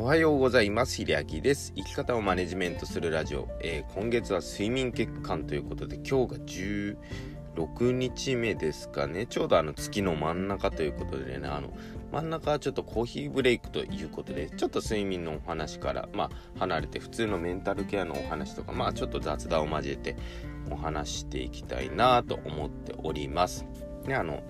おはようございます。ひりあきです。生き方をマネジメントするラジオ。えー、今月は睡眠欠陥ということで、今日が16日目ですかね。ちょうどあの月の真ん中ということでね、あの、真ん中はちょっとコーヒーブレイクということで、ちょっと睡眠のお話から、まあ、離れて普通のメンタルケアのお話とか、まあ、ちょっと雑談を交えてお話していきたいなと思っております。で、あの、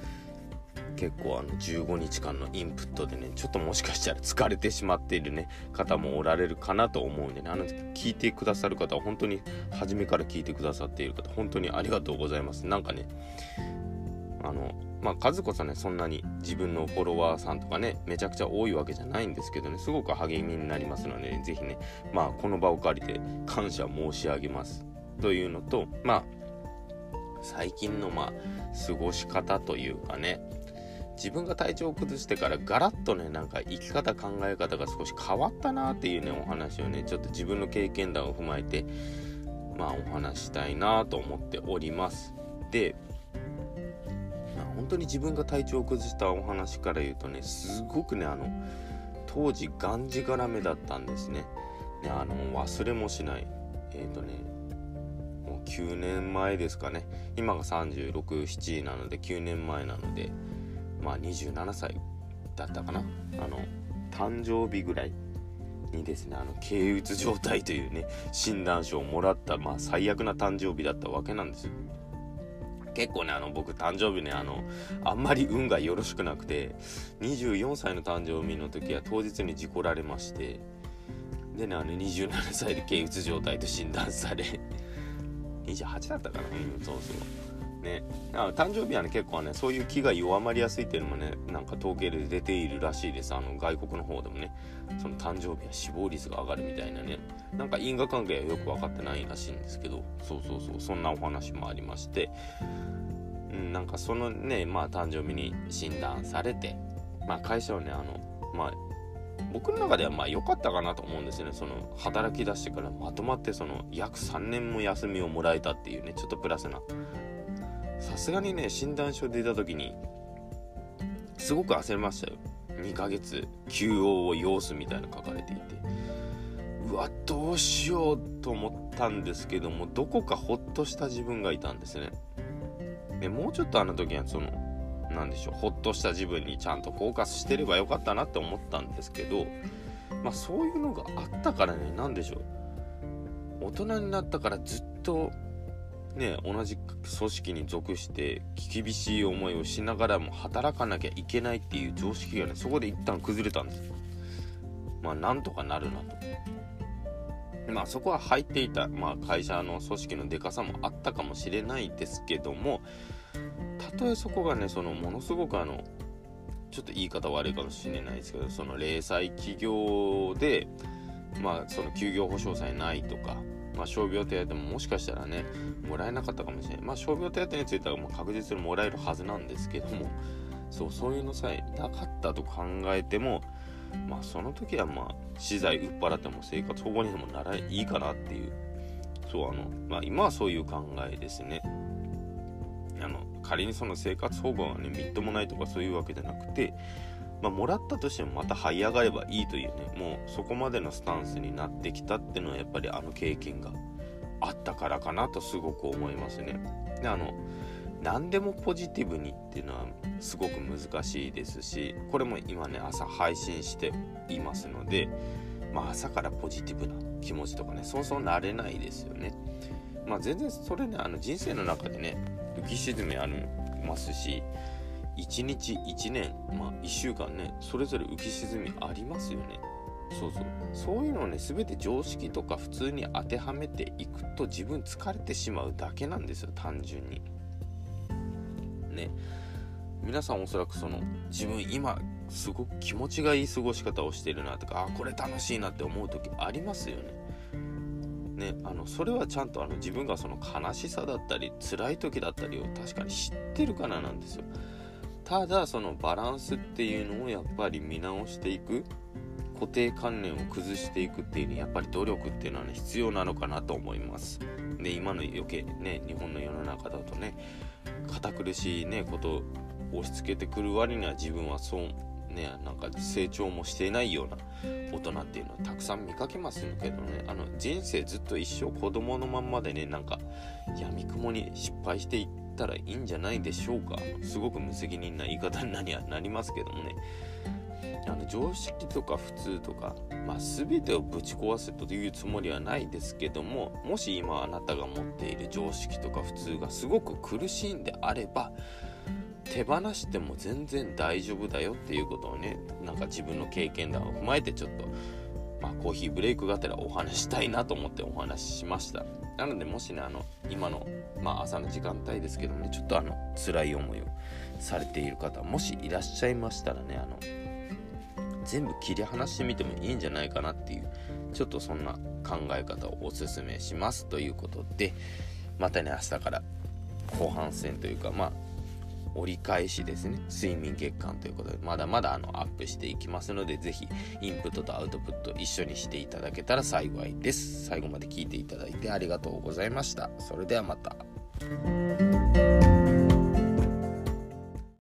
結構あの15日間のインプットでねちょっともしかしたら疲れてしまっているね方もおられるかなと思うんでねあの聞いてくださる方は本当に初めから聞いてくださっている方本当にありがとうございます。なんかねあのまあ数こそねそんなに自分のフォロワーさんとかねめちゃくちゃ多いわけじゃないんですけどねすごく励みになりますので、ね、ぜひねまあこの場を借りて感謝申し上げます。というのとまあ最近のまあ過ごし方というかね自分が体調を崩してからガラッとねなんか生き方考え方が少し変わったなっていうねお話をねちょっと自分の経験談を踏まえてまあお話したいなと思っております。で、まあ、本当に自分が体調を崩したお話から言うとねすごくねあの当時がんじがらめだったんですね。ねあの忘れもしない。えっ、ー、とねもう9年前ですかね。今が367なので9年前なのでまあ27歳だったかな。あの誕生日ぐらいにですねあの軽うつ状態というね診断書をもらった、まあ、最悪な誕生日だったわけなんですよ。結構ねあの僕誕生日ねあのあんまり運がよろしくなくて24歳の誕生日の時は当日に事故られましてでねあの27歳で軽うつ状態と診断され28だったかな。うんそうそう。ね、あ誕生日はね結構ねそういう気が弱まりやすいっていうのもねなんか統計で出ているらしいです。あの外国の方でもね。その誕生日は死亡率が上がるみたいなね。なんか因果関係はよく分かってないらしいんですけど。そうそうそう。そんなお話もありまして。うんなんかそのねまあ誕生日に診断されて。まあ会社はねあのまあ僕の中ではまあ良かったかなと思うんですよね。その働き出してからまとまってその約3年も休みをもらえたっていうねちょっとプラスなさすがにね診断書出た時にすごく焦りましたよ。2ヶ月休養を要すみたいな書かれていて。うわどうしようと思ったんですけどもどこかほっとした自分がいたんですね。でもうちょっとあの時はその何でしょうほっとした自分にちゃんとフォーカスしてればよかったなって思ったんですけどまあそういうのがあったからね何でしょう。大人になったからずっとね、同じ組織に属して厳しい思いをしながらも働かなきゃいけないっていう常識がねそこで一旦崩れたんですまあなんとかなるなと。まあそこは入っていた、まあ、会社の組織のでかさもあったかもしれないですけどもたとえそこがねそのものすごくあのちょっと言い方悪いかもしれないですけどその零細企業でまあその休業保障さえないとかまあ、傷病手当ももしかしたらね、もらえなかったかもしれない。まあ、傷病手当についてはもう確実にもらえるはずなんですけども、そう、そういうのさえなかったと考えても、まあ、その時はまあ、資材売っ払っても生活保護にでもならいいかなっていう、そう、あの、まあ、今はそういう考えですね。あの、仮にその生活保護がね、みっともないとかそういうわけじゃなくて、まあ、もらったとしてもまた這い上がればいいというねもうそこまでのスタンスになってきたっていうのはやっぱりあの経験があったからかなとすごく思いますね。であの何でもポジティブにっていうのはすごく難しいですしこれも今ね朝配信していますので、まあ、朝からポジティブな気持ちとかねそうそうなれないですよね。まあ、全然それねあの人生の中でね浮き沈みありますし1日1年まあ1週間ねそれぞれ浮き沈みありますよね。そうそう。そういうのをね全て常識とか普通に当てはめていくと自分疲れてしまうだけなんですよ単純に。ね。皆さんおそらくその自分今すごく気持ちがいい過ごし方をしてるなとかあこれ楽しいなって思う時ありますよね。ね、あのそれはちゃんとあの自分がその悲しさだったり辛い時だったりを確かに知ってるからなんですよ。ただそのバランスっていうのをやっぱり見直していく。固定観念を崩していくっていうにやっぱり努力っていうのはね必要なのかなと思います。で今の余計ね日本の世の中だとね堅苦しいねことを押し付けてくる割には自分はそうねなんか成長もしていないような大人っていうのはたくさん見かけますけどね。あの人生ずっと一生子供のまんまでねなんかやみくもに失敗していってたらいいんじゃないでしょうか。すごく無責任な言い方になりなりますけどもね。あの常識とか普通とか、まあ、全てをぶち壊せというつもりはないですけどももし今あなたが持っている常識とか普通がすごく苦しいんであれば手放しても全然大丈夫だよっていうことをねなんか自分の経験談を踏まえてちょっと、まあ、コーヒーブレイクがてらお話したいなと思ってお話ししました。なのでもしねあの今の、まあ、朝の時間帯ですけどもねちょっとあの辛い思いをされている方もしいらっしゃいましたらねあの全部切り離してみてもいいんじゃないかなっていうちょっとそんな考え方をおすすめしますということでまたね明日から後半戦というかまあ折り返しですね。睡眠月間ということでまだまだあのアップしていきますので是非インプットとアウトプット一緒にしていただけたら幸いです。最後まで聞いていただいてありがとうございました。それではまた。